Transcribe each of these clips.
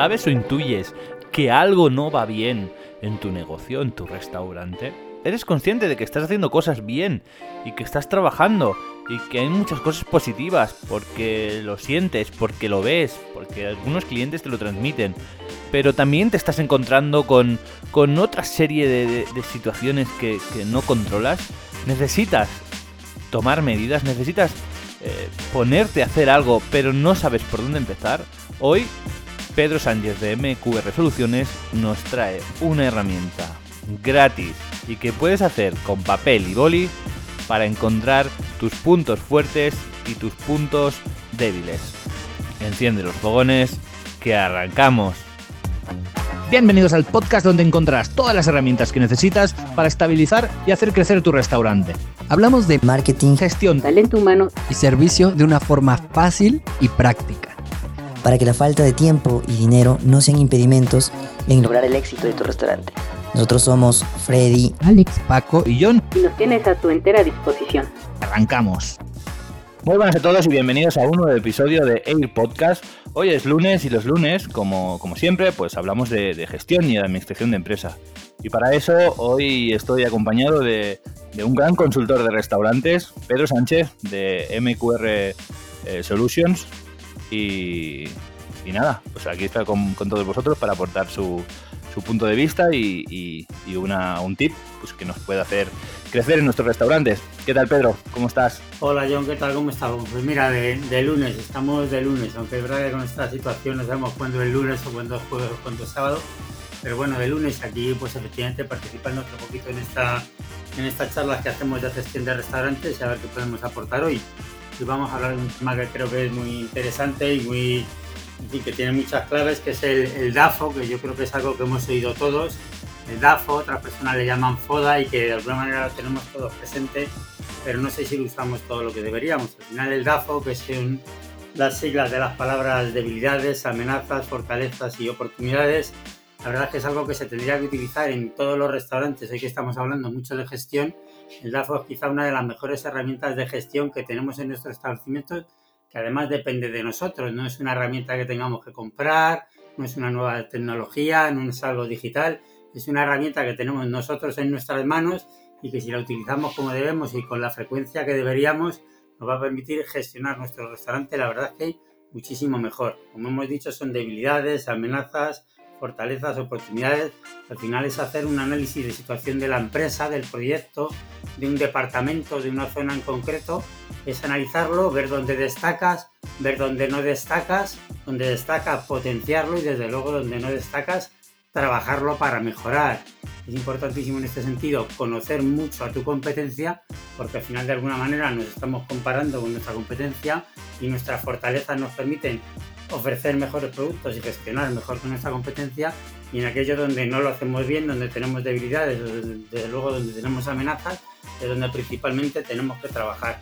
sabes o intuyes que algo no va bien en tu negocio, en tu restaurante, eres consciente de que estás haciendo cosas bien y que estás trabajando y que hay muchas cosas positivas porque lo sientes, porque lo ves, porque algunos clientes te lo transmiten, pero también te estás encontrando con, con otra serie de, situaciones que, no controlas, necesitas tomar medidas, necesitas eh, ponerte a hacer algo, pero no sabes por dónde empezar. Hoy, Pedro Sánchez de MQR Soluciones nos trae una herramienta gratis y que puedes hacer con papel y boli para encontrar tus puntos fuertes y tus puntos débiles. Enciende los fogones, que arrancamos. Bienvenidos al podcast donde encontrarás todas las herramientas que necesitas para estabilizar y hacer crecer tu restaurante. Hablamos de marketing, gestión, talento humano y servicio de una forma fácil y práctica. Para que la falta de tiempo y dinero no sean impedimentos en lograr el éxito de tu restaurante. Nosotros somos Freddy, Alex, Paco y John. Y nos tienes a tu entera disposición. Arrancamos. Muy buenas a todos y bienvenidos a un nuevo episodio de Air Podcast. Hoy es lunes y los lunes, como, como siempre, pues hablamos de, gestión y de administración de empresa. Y para eso hoy estoy acompañado de, un gran consultor de restaurantes, Pedro Sánchez, de MQR eh, Solutions. Y, nada, pues aquí está con todos vosotros para aportar su, punto de vista y, una, un tip pues, que nos puede hacer crecer en nuestros restaurantes. ¿Qué tal, Pedro? ¿Cómo estás? Hola, John, ¿qué tal? ¿Cómo estamos? Pues mira, de, lunes, estamos de lunes, aunque es con esta situación no sabemos cuándo es lunes o cuándo es jueves o cuándo es sábado, pero bueno, de lunes aquí, pues efectivamente participando un poquito en esta en estas charlas que hacemos de gestión de restaurantes y a ver qué podemos aportar hoy. Y vamos a hablar de un tema que creo que es muy interesante y muy que tiene muchas claves, que es el, DAFO, que yo creo que es algo que hemos oído todos. El DAFO, otras personas le llaman FODA y que de alguna manera lo tenemos todos presente, pero no sé si lo usamos todo lo que deberíamos. Al final el DAFO, que son las siglas de las palabras debilidades, amenazas, fortalezas y oportunidades, la verdad es que es algo que se tendría que utilizar en todos los restaurantes. Hoy que estamos hablando mucho de gestión, el DAFO es quizá una de las mejores herramientas de gestión que tenemos en nuestros establecimientos que además depende de nosotros, no es una herramienta que tengamos que comprar, no es una nueva tecnología, no es algo digital, es una herramienta que tenemos nosotros en nuestras manos y que si la utilizamos como debemos y con la frecuencia que deberíamos, nos va a permitir gestionar nuestro restaurante, la verdad que muchísimo mejor. Como hemos dicho, son debilidades, amenazas, fortalezas, oportunidades. Al final es hacer un análisis de situación de la empresa, del proyecto, de un departamento, de una zona en concreto. Es analizarlo, ver dónde destacas, ver dónde no destacas, donde destacas potenciarlo y desde luego donde no destacas trabajarlo para mejorar. Es importantísimo en este sentido conocer mucho a tu competencia porque al final de alguna manera nos estamos comparando con nuestra competencia y nuestras fortalezas nos permiten ofrecer mejores productos y gestionar mejor con nuestra competencia y en aquello donde no lo hacemos bien, donde tenemos debilidades, desde luego donde tenemos amenazas, es donde principalmente tenemos que trabajar.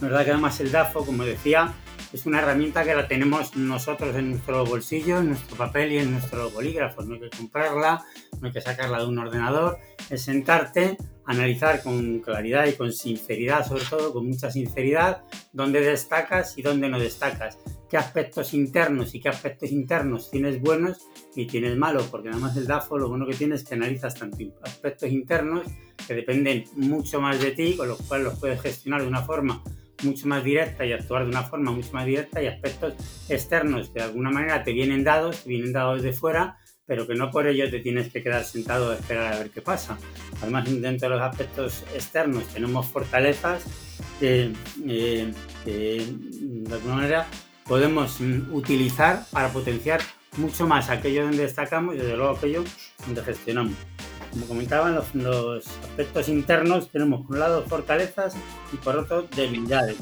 La verdad que además el DAFO, como decía, es una herramienta que la tenemos nosotros en nuestro bolsillo, en nuestro papel y en nuestro bolígrafo. No hay que comprarla, no hay que sacarla de un ordenador, es sentarte, analizar con claridad y con sinceridad, sobre todo con mucha sinceridad, dónde destacas y dónde no destacas. Qué aspectos internos y qué aspectos internos tienes buenos y tienes malos, porque además del DAFO lo bueno que tienes es que analizas tanto aspectos internos que dependen mucho más de ti, con los cuales los puedes gestionar de una forma mucho más directa y actuar de una forma mucho más directa y aspectos externos que de alguna manera te vienen dados, te vienen dados de fuera, pero que no por ello te tienes que quedar sentado a esperar a ver qué pasa. Además, dentro de los aspectos externos tenemos fortalezas que, eh, que de alguna manera podemos mm, utilizar para potenciar mucho más aquello donde destacamos y desde luego aquello donde gestionamos. Como comentaban, los, los aspectos internos tenemos por un lado fortalezas y por otro debilidades.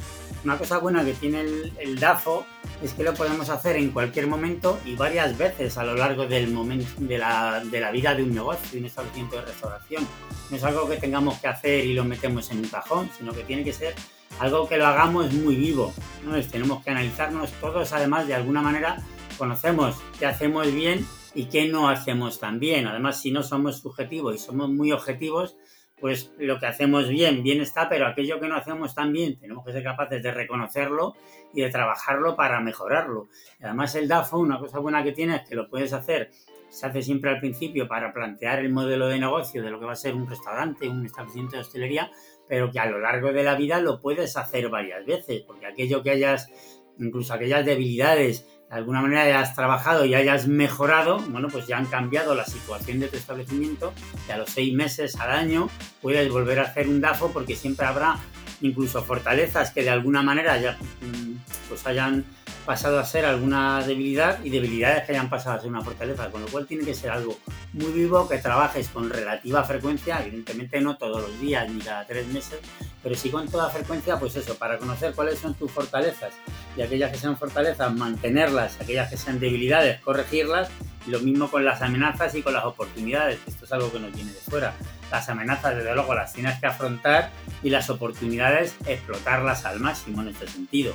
Una cosa buena que tiene el, DAFO es que lo podemos hacer en cualquier momento y varias veces a lo largo del momento de la, de la vida de un negocio, de un establecimiento de restauración. No es algo que tengamos que hacer y lo metemos en un cajón, sino que tiene que ser algo que lo hagamos muy vivo. ¿no? tenemos que analizarnos todos, además, de alguna manera conocemos qué hacemos bien y qué no hacemos tan bien. Además, si no somos subjetivos y somos muy objetivos, pues lo que hacemos bien, bien está, pero aquello que no hacemos tan bien, tenemos que ser capaces de reconocerlo y de trabajarlo para mejorarlo. además el DAFO, una cosa buena que tiene es que lo puedes hacer, se hace siempre al principio para plantear el modelo de negocio de lo que va a ser un restaurante, un establecimiento de hostelería, pero que a lo largo de la vida lo puedes hacer varias veces, porque aquello que hayas, incluso aquellas debilidades de alguna manera hayas trabajado y hayas mejorado, bueno, pues ya han cambiado la situación de tu establecimiento y a los seis meses, al año, puedes volver a hacer un DAFO porque siempre habrá incluso fortalezas que de alguna manera ya mm, pues hayan pasado a ser alguna debilidad y debilidades que hayan pasado a ser una fortaleza, con lo cual tiene que ser algo muy vivo que trabajes con relativa frecuencia, evidentemente no todos los días ni cada tres meses, pero sí con toda frecuencia, pues eso, para conocer cuáles son tus fortalezas y aquellas que sean fortalezas, mantenerlas, aquellas que sean debilidades, corregirlas, y lo mismo con las amenazas y con las oportunidades, esto es algo que nos viene de fuera. Las amenazas, desde luego, las tienes que afrontar y las oportunidades, explotarlas al máximo en este sentido.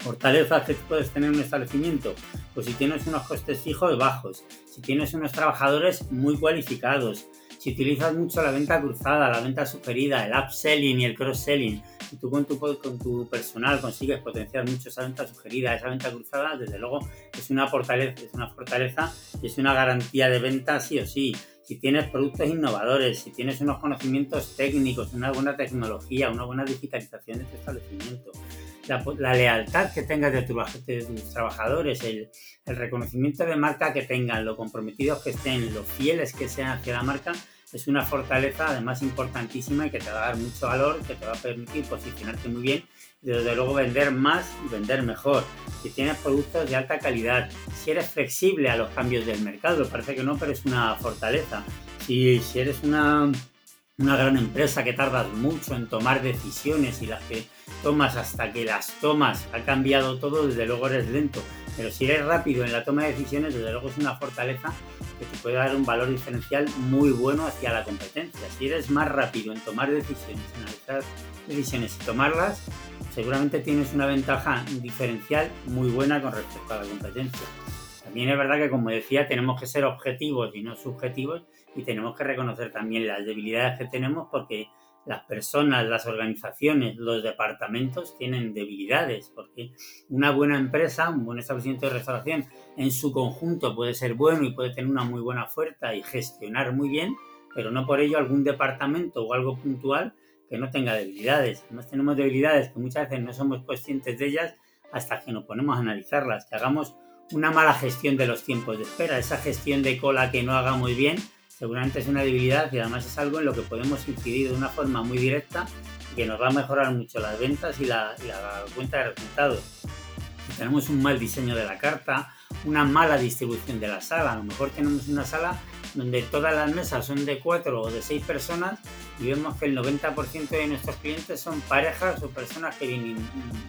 Fortalezas que puedes tener en un establecimiento, pues si tienes unos costes fijos bajos, si tienes unos trabajadores muy cualificados, si utilizas mucho la venta cruzada, la venta sugerida, el upselling y el cross-selling, y tú con tu, con tu personal consigues potenciar mucho esa venta sugerida, esa venta cruzada, desde luego es una fortaleza, es una fortaleza y es una garantía de venta sí o sí. Si tienes productos innovadores, si tienes unos conocimientos técnicos, una buena tecnología, una buena digitalización de tu establecimiento, la, lealtad que tengas de, tus trabajadores, el, reconocimiento de marca que tengan, lo comprometidos que estén, lo fieles que sean hacia la marca, es una fortaleza además importantísima y que te va a dar mucho valor, que te va a permitir posicionarte muy bien y desde luego vender más y vender mejor. Si tienes productos de alta calidad, si eres flexible a los cambios del mercado, parece que no, pero es una fortaleza. Si, si eres una una gran empresa que tardas mucho en tomar decisiones y las que tomas hasta que las tomas ha cambiado todo, desde luego eres lento. Pero si eres rápido en la toma de decisiones, desde luego es una fortaleza que te puede dar un valor diferencial muy bueno hacia la competencia. Si eres más rápido en tomar decisiones, en analizar decisiones y tomarlas, seguramente tienes una ventaja diferencial muy buena con respecto a la competencia. También es verdad que, como decía, tenemos que ser objetivos y no subjetivos y tenemos que reconocer también las debilidades que tenemos porque las personas, las organizaciones, los departamentos tienen debilidades, porque una buena empresa, un buen establecimiento de restauración en su conjunto puede ser bueno y puede tener una muy buena oferta y gestionar muy bien, pero no por ello algún departamento o algo puntual que no tenga debilidades. Además tenemos debilidades que muchas veces no somos conscientes de ellas hasta que nos ponemos a analizarlas, que hagamos una mala gestión de los tiempos de espera, esa gestión de cola que no haga muy bien seguramente es una debilidad y además es algo en lo que podemos incidir de una forma muy directa que nos va a mejorar mucho las ventas y la, cuenta de resultados. Si tenemos un mal diseño de la carta, una mala distribución de la sala, a lo mejor tenemos una sala donde todas las mesas son de cuatro o de seis personas y vemos que el 90% de nuestros clientes son parejas o personas que vienen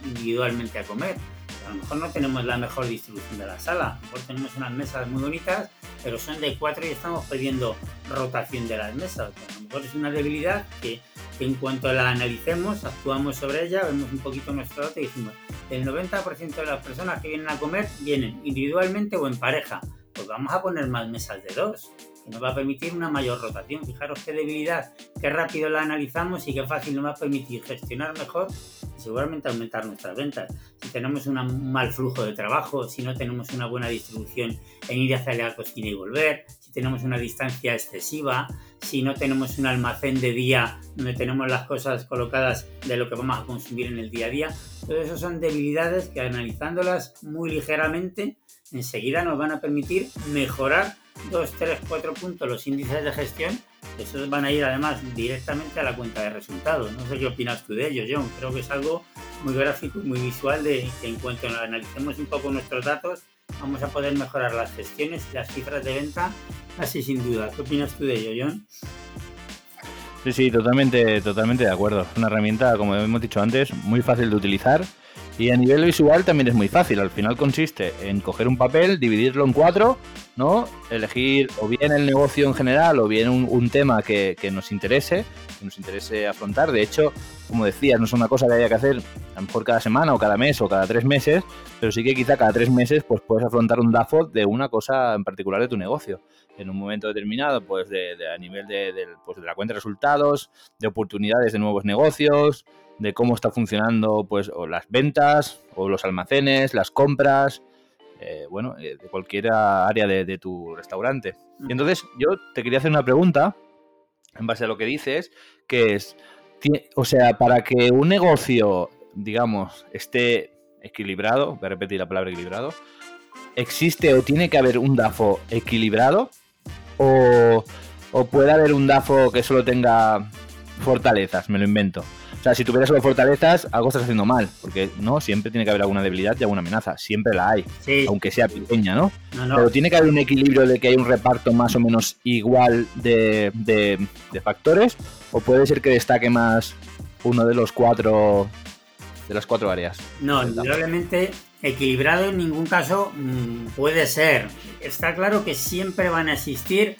individualmente a comer. A lo mejor no tenemos la mejor distribución de la sala, a lo mejor tenemos unas mesas muy bonitas pero son de cuatro y estamos pidiendo rotación de las mesas. A lo mejor es una debilidad que, en cuanto la analicemos, actuamos sobre ella, vemos un poquito nuestro dato y decimos, el 90% de las personas que vienen a comer vienen individualmente o en pareja, pues vamos a poner más mesas de dos, que nos va a permitir una mayor rotación. Fijaros qué debilidad, qué rápido la analizamos y qué fácil nos va a permitir gestionar mejor y seguramente aumentar nuestras ventas. Si tenemos un mal flujo de trabajo, si no tenemos una buena distribución en ir hacia la cocina y volver, si tenemos una distancia excesiva, si no tenemos un almacén de día donde tenemos las cosas colocadas de lo que vamos a consumir en el día a día, todo eso son debilidades que analizándolas muy ligeramente enseguida nos van a permitir mejorar 2, 3, 4 puntos los índices de gestión esos van a ir además directamente a la cuenta de resultados. No sé qué opinas tú de ello, John. Creo que es algo muy gráfico y muy visual de que en cuanto analicemos un poco nuestros datos, vamos a poder mejorar las gestiones y las cifras de venta, así sin duda. ¿Qué opinas tú de ello, John? Sí, sí, totalmente, totalmente de acuerdo. Es una herramienta, como hemos dicho antes, muy fácil de utilizar y a nivel visual también es muy fácil. Al final consiste en coger un papel, dividirlo en cuatro ¿no? Elegir o bien el negocio en general o bien un, tema que, nos interese, que nos interese afrontar. De hecho, como decías, no es una cosa que haya que hacer a lo mejor cada semana o cada mes o cada tres meses, pero sí que quizá cada tres meses pues puedes afrontar un DAFO de una cosa en particular de tu negocio. En un momento determinado, pues de, a nivel de, pues, de la cuenta de resultados, de oportunidades de nuevos negocios, de cómo está funcionando pues o las ventas o los almacenes, las compras, eh, bueno, eh, de cualquier área de, tu restaurante. Y entonces yo te quería hacer una pregunta en base a lo que dices, que es, o sea, para que un negocio, digamos, esté equilibrado, voy a repetir la palabra equilibrado, ¿existe o tiene que haber un DAFO equilibrado? ¿O, o puede haber un DAFO que solo tenga fortalezas? Me lo invento sea, si tuvieras solo fortalezas, algo estás haciendo mal, porque no, siempre tiene que haber alguna debilidad y alguna amenaza, siempre la hay, aunque sea pequeña, ¿no? Pero tiene que haber un equilibrio de que hay un reparto más o menos igual de, factores, o puede ser que destaque más uno de los cuatro de las cuatro áreas. No, indudablemente equilibrado en ningún caso mm, puede ser. Está claro que siempre van a existir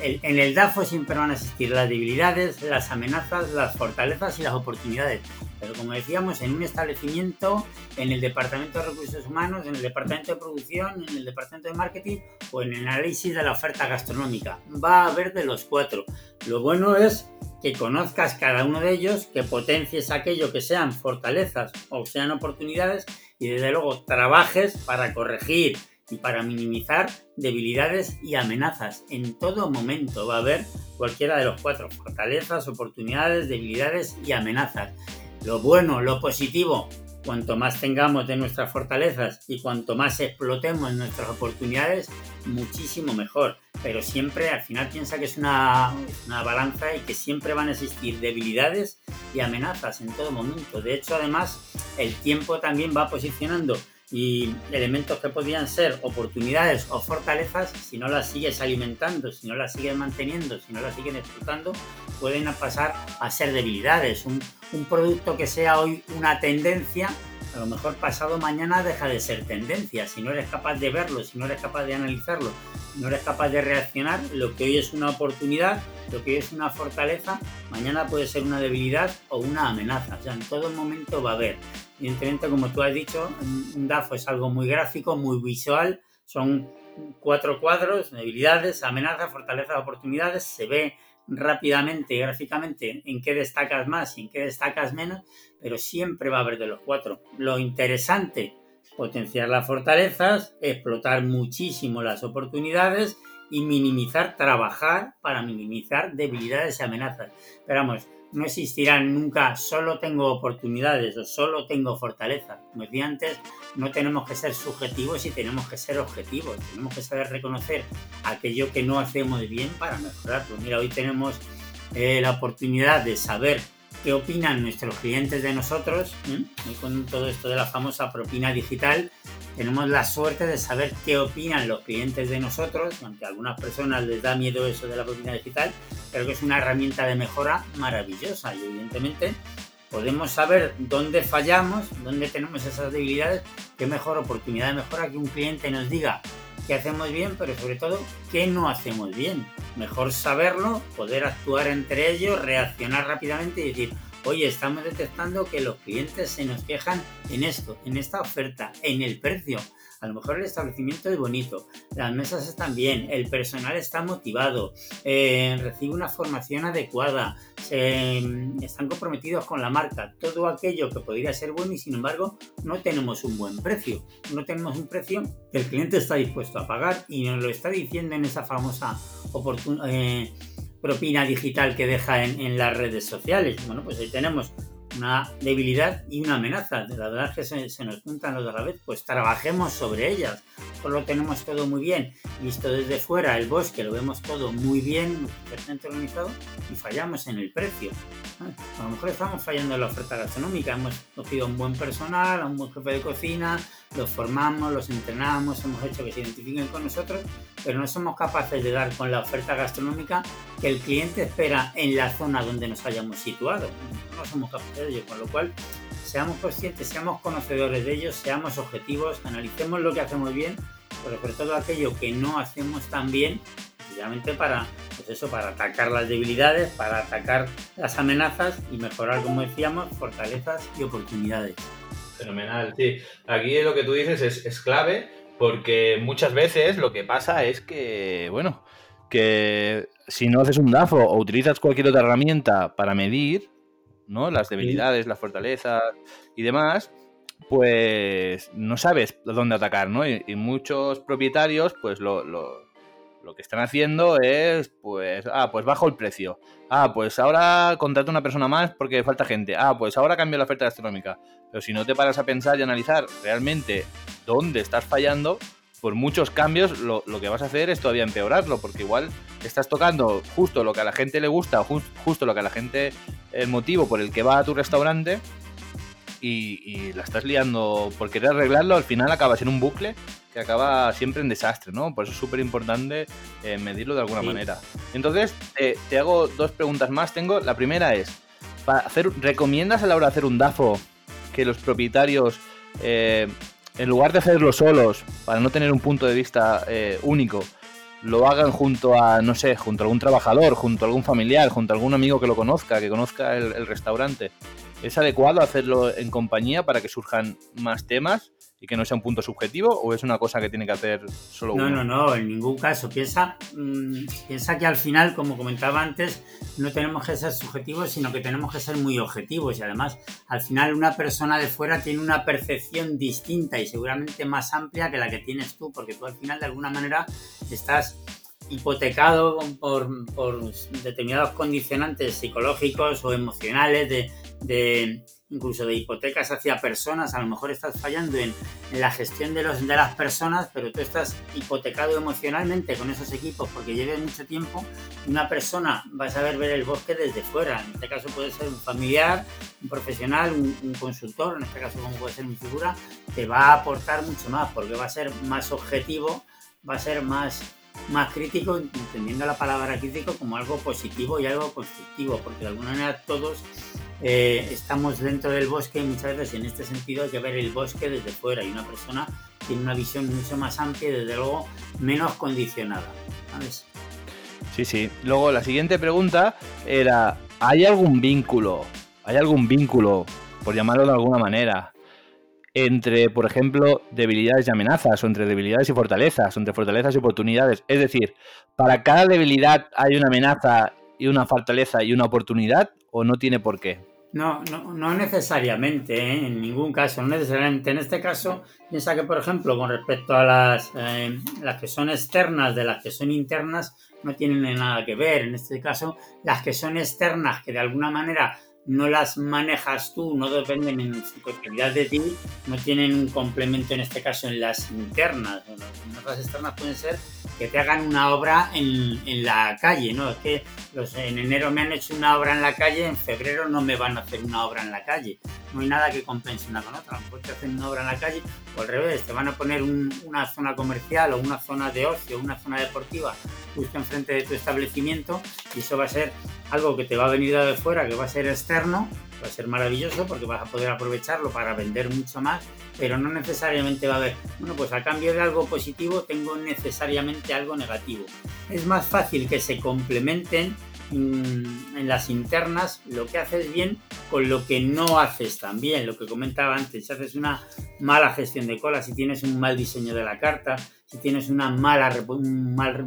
en el DAFO siempre van a existir las debilidades, las amenazas, las fortalezas y las oportunidades. Pero como decíamos, en un establecimiento, en el departamento de recursos humanos, en el departamento de producción, en el departamento de marketing o en el análisis de la oferta gastronómica, va a haber de los cuatro. Lo bueno es que conozcas cada uno de ellos, que potencies aquello que sean fortalezas o sean oportunidades y desde luego trabajes para corregir y para minimizar debilidades y amenazas. En todo momento va a haber cualquiera de los cuatro, fortalezas, oportunidades, debilidades y amenazas. Lo bueno, lo positivo, cuanto más tengamos de nuestras fortalezas y cuanto más explotemos nuestras oportunidades, muchísimo mejor. Pero siempre al final piensa que es una, una, balanza y que siempre van a existir debilidades y amenazas en todo momento. De hecho, además, el tiempo también va posicionando y elementos que podrían ser oportunidades o fortalezas, si no las sigues alimentando, si no las sigues manteniendo, si no las sigues explotando, pueden pasar a ser debilidades. Un, un producto que sea hoy una tendencia, a lo mejor pasado mañana deja de ser tendencia. Si no eres capaz de verlo, si no eres capaz de analizarlo, no eres capaz de reaccionar, lo que hoy es una oportunidad, lo que hoy es una fortaleza, mañana puede ser una debilidad o una amenaza. O sea, en todo momento va a haber. Evidentemente, como tú has dicho, un DAFO es algo muy gráfico, muy visual, son cuatro cuadros, debilidades, amenazas, fortalezas, oportunidades, se ve rápidamente y gráficamente en qué destacas más y en qué destacas menos, pero siempre va a haber de los cuatro. Lo interesante, potenciar las fortalezas, explotar muchísimo las oportunidades y minimizar, trabajar para minimizar debilidades y amenazas. Pero vamos, no existirán nunca solo tengo oportunidades o solo tengo fortaleza. Como decía antes, no tenemos que ser subjetivos y tenemos que ser objetivos. Tenemos que saber reconocer aquello que no hacemos bien para mejorarlo. Mira, hoy tenemos eh, la oportunidad de saber qué opinan nuestros clientes de nosotros. Y con todo esto de la famosa propina digital, tenemos la suerte de saber qué opinan los clientes de nosotros, aunque a algunas personas les da miedo eso de la propina digital, creo que es una herramienta de mejora maravillosa y evidentemente podemos saber dónde fallamos, dónde tenemos esas debilidades, qué mejor oportunidad de mejora que un cliente nos diga qué hacemos bien, pero sobre todo qué no hacemos bien. Mejor saberlo, poder actuar entre ellos, reaccionar rápidamente y decir, oye, estamos detectando que los clientes se nos quejan en esto, en esta oferta, en el precio. A lo mejor el establecimiento es bonito, las mesas están bien, el personal está motivado, eh, recibe una formación adecuada, mm, están comprometidos con la marca, todo aquello que podría ser bueno y sin embargo no tenemos un buen precio, no tenemos un precio que el cliente está dispuesto a pagar y nos lo está diciendo en esa famosa oportunidad. Eh, propina digital que deja en, las redes sociales. Bueno, pues ahí tenemos una debilidad y una amenaza. La verdad es que se, se, nos juntan los a la vez, pues trabajemos sobre ellas. Solo tenemos todo muy bien visto desde fuera, el bosque lo vemos todo muy bien, perfectamente organizado y fallamos en el precio. A lo mejor estamos fallando en la oferta gastronómica, hemos cogido un buen personal, a un buen jefe de cocina, los formamos, los entrenamos, hemos hecho que se identifiquen con nosotros, pero no somos capaces de dar con la oferta gastronómica que el cliente espera en la zona donde nos hayamos situado. No somos capaces de ello, con lo cual seamos conscientes, seamos conocedores de ellos, seamos objetivos, analicemos lo que hacemos bien pero sobre todo aquello que no hacemos tan bien, precisamente para, pues eso, para atacar las debilidades, para atacar las amenazas y mejorar, como decíamos, fortalezas y oportunidades. Fenomenal, sí. Aquí lo que tú dices es, es clave porque muchas veces lo que pasa es que, bueno, que si no haces un DAFO o utilizas cualquier otra herramienta para medir, ¿no? Las debilidades, las fortalezas y demás, pues no sabes dónde atacar, ¿no? Y, muchos propietarios, pues lo, lo, lo, que están haciendo es, pues, ah, pues bajo el precio. Ah, pues ahora contrato una persona más porque falta gente. Ah, pues ahora cambio la oferta gastronómica. Pero si no te paras a pensar y analizar realmente dónde estás fallando, por muchos cambios lo, que vas a hacer es todavía empeorarlo, porque igual estás tocando justo lo que a la gente le gusta, justo lo que a la gente, el motivo por el que va a tu restaurante, y, la estás liando por querer arreglarlo, al final acabas en un bucle que acaba siempre en desastre, ¿no? Por eso es súper importante eh, medirlo de alguna manera. Entonces, te hago dos preguntas más. Tengo, la primera es, para hacer, ¿recomiendas a la hora de hacer un DAFO que los propietarios eh, en lugar de hacerlo solos, para no tener un punto de vista eh, único, lo hagan junto a, no sé, junto a algún trabajador, junto a algún familiar, junto a algún amigo que lo conozca, que conozca el restaurante. ¿Es adecuado hacerlo en compañía para que surjan más temas? y que no sea un punto subjetivo o es una cosa que tiene que hacer solo uno? No, no, no, en ningún caso. Piensa, mm, piensa que al final, como comentaba antes, no tenemos que ser subjetivos, sino que tenemos que ser muy objetivos y además al final una persona de fuera tiene una percepción distinta y seguramente más amplia que la que tienes tú, porque tú al final de alguna manera estás hipotecado por, por determinados condicionantes psicológicos o emocionales de, de incluso de hipotecas hacia personas, a lo mejor estás fallando en, la gestión de, los, de las personas, pero tú estás hipotecado emocionalmente con esos equipos porque lleves mucho tiempo. Una persona va a saber ver el bosque desde fuera, en este caso puede ser un familiar, un profesional, un, consultor, en este caso como puede ser mi figura, te va a aportar mucho más porque va a ser más objetivo, va a ser más más crítico, entendiendo la palabra crítico como algo positivo y algo constructivo, porque de alguna manera todos eh, estamos dentro del bosque muchas veces en este sentido hay que ver el bosque desde fuera y una persona tiene una visión mucho más amplia y desde luego menos condicionada. Sí, sí. Luego la siguiente pregunta era, ¿hay algún vínculo? ¿Hay algún vínculo, por llamarlo de alguna manera, entre, por ejemplo, debilidades y amenazas, o entre debilidades y fortalezas, o entre fortalezas y oportunidades? Es decir, ¿para cada debilidad hay una amenaza y una fortaleza y una oportunidad o no tiene por qué? No, no, no necesariamente, ¿eh? en ningún caso, no necesariamente. En este caso, piensa que, por ejemplo, con respecto a las, eh, las que son externas de las que son internas, no tienen nada que ver. En este caso, las que son externas, que de alguna manera no las manejas tú, no dependen en su totalidad de ti, no tienen un complemento en este caso en las internas. las externas pueden ser que te hagan una obra en, en, la calle, ¿no? Es que los, en enero me han hecho una obra en la calle, en febrero no me van a hacer una obra en la calle. No hay nada que compense una con otra. A lo te hacen una obra en la calle o al revés, te van a poner una zona comercial o una zona de ocio, una zona deportiva justo enfrente de tu establecimiento y eso va a ser algo que te va a venir de fuera, que va a ser externo, va a ser maravilloso porque vas a poder aprovecharlo para vender mucho más, pero no necesariamente va a haber, bueno, pues a cambio de algo positivo tengo necesariamente algo negativo. Es más fácil que se complementen en las internas lo que haces bien con lo que no haces tan bien, lo que comentaba antes, si haces una mala gestión de cola, si tienes un mal diseño de la carta, si tienes una mala mal,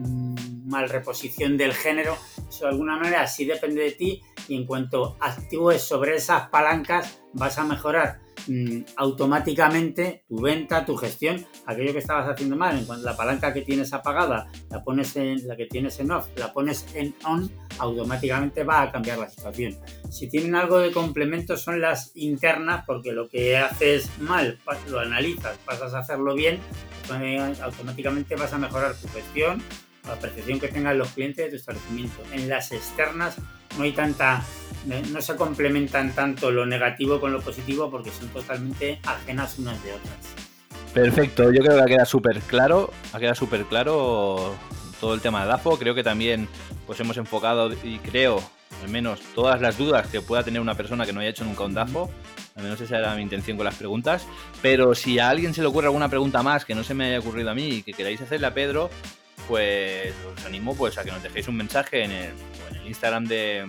mal reposición del género, eso de alguna manera sí depende de ti y en cuanto actúes sobre esas palancas vas a mejorar mm, automáticamente tu venta, tu gestión, aquello que estabas haciendo mal, en cuanto la palanca que tienes apagada, la pones en la que tienes en off, la pones en on, automáticamente va a cambiar la situación. Si tienen algo de complemento son las internas, porque lo que haces mal, lo analizas, pasas a hacerlo bien, automáticamente vas a mejorar tu gestión, la percepción que tengan los clientes de tu establecimiento. En las externas no hay tanta, no se complementan tanto lo negativo con lo positivo porque son totalmente ajenas unas de otras. Perfecto, yo creo que ha quedado súper claro, ha quedado súper claro todo el tema de DAFO. Creo que también pues hemos enfocado y creo al menos todas las dudas que pueda tener una persona que no haya hecho nunca un DAFO Al menos esa era mi intención con las preguntas. Pero si a alguien se le ocurre alguna pregunta más que no se me haya ocurrido a mí y que queráis hacerle a Pedro, pues os animo pues a que nos dejéis un mensaje en el, en el Instagram de,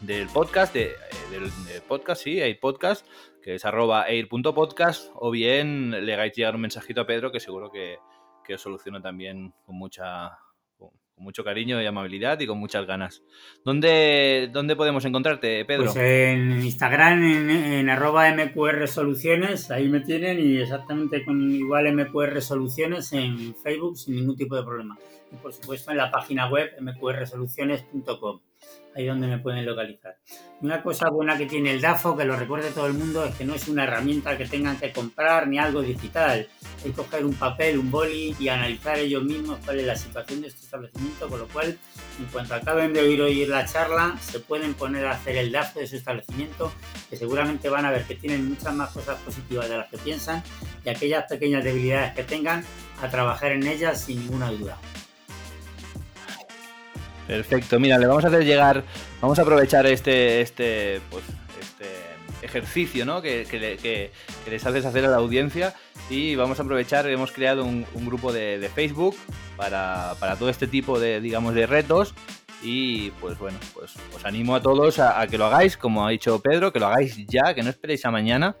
del podcast, de, del, podcast, sí, hay podcast, que es arroba air.podcast, o bien le hagáis llegar un mensajito a Pedro que seguro que, que os soluciona también con mucha mucho cariño y amabilidad y con muchas ganas. ¿Dónde, dónde podemos encontrarte, Pedro? Pues en Instagram, en, arroba MQR Soluciones, ahí me tienen y exactamente con igual MQR Soluciones en Facebook sin ningún tipo de problema. Y por supuesto en la página web mqrsoluciones.com ahí donde me pueden localizar. Una cosa buena que tiene el DAFO, que lo recuerde todo el mundo, es que no es una herramienta que tengan que comprar ni algo digital. Que coger un papel, un boli y analizar ellos mismos cuál es la situación de este establecimiento, con lo cual, en cuanto acaben de oír oír la charla, se pueden poner a hacer el DAFO de su establecimiento, que seguramente van a ver que tienen muchas más cosas positivas de las que piensan y aquellas pequeñas debilidades que tengan, a trabajar en ellas sin ninguna duda. Perfecto, mira, le vamos a hacer llegar, vamos a aprovechar este, este, pues, este ejercicio ¿no? que, que, les haces hacer a la audiencia. Y vamos a aprovechar, hemos creado un, grupo de, Facebook para, para, todo este tipo de, digamos, de retos. Y pues bueno, pues os animo a todos a, a que lo hagáis, como ha dicho Pedro, que lo hagáis ya, que no esperéis a mañana,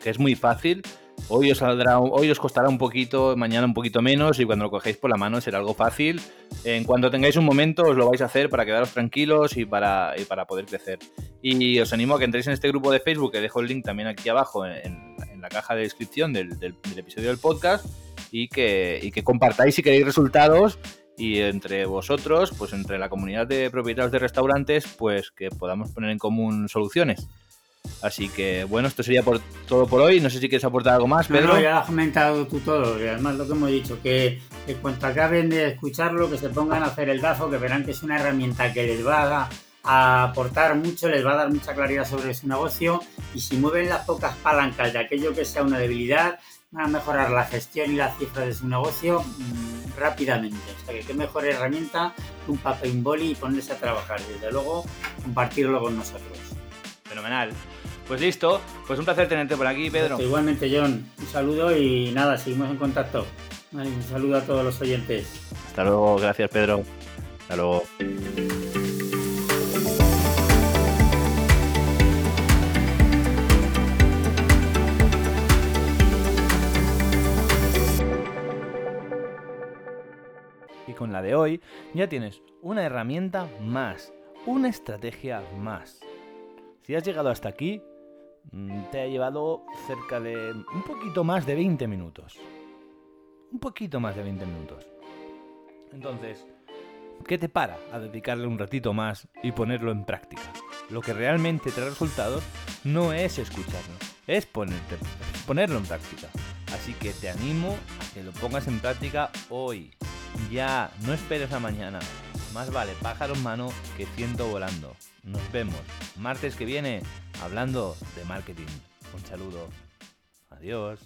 que es muy fácil Hoy os, costará un poquito, mañana un poquito menos y cuando lo cogéis por la mano será algo fácil. En cuanto tengáis un momento os lo vais a hacer para quedaros tranquilos y para, para poder crecer. Y os animo a que entréis en este grupo de Facebook, que dejo el link también aquí abajo en, la caja de descripción del, episodio del podcast y que, y que compartáis si queréis resultados y entre vosotros, pues entre la comunidad de propietarios de restaurantes, pues que podamos poner en común soluciones. Así que bueno, esto sería por todo por hoy. No sé si quieres aportar algo más, Pedro. No, ya has comentado tú todo. Y además lo que hemos dicho, que, que cuanto acaben de escucharlo, que se pongan a hacer el DAFO, que verán que es una herramienta que les va a, aportar mucho, les va a dar mucha claridad sobre su negocio. Y si mueven las pocas palancas de aquello que sea una debilidad, van a mejorar la gestión y la cifra de su negocio mm, rápidamente. O sea que qué mejor herramienta que un papel, un boli y ponerse a trabajar. Desde luego, compartirlo con nosotros. Fenomenal. Pues listo, pues un placer tenerte por aquí, Pedro. Igualmente, John. Un saludo y nada, seguimos en contacto. un saludo a todos los oyentes. Hasta luego, gracias, Pedro. Hasta luego. Y con la de hoy ya tienes una herramienta más, una estrategia más. Si has llegado hasta aquí, Mm, te ha llevado cerca de un poquito más de 20 minutos. Un poquito más de 20 minutos. Entonces, ¿qué te para a dedicarle un ratito más y ponerlo en práctica? Lo que realmente trae resultados no es escucharlo, es ponerlo en práctica. Así que te animo a que lo pongas en práctica hoy. Ya, no esperes a mañana. Más vale pájaro en mano que ciento volando. Nos vemos martes que viene hablando de marketing. Un saludo. Adiós.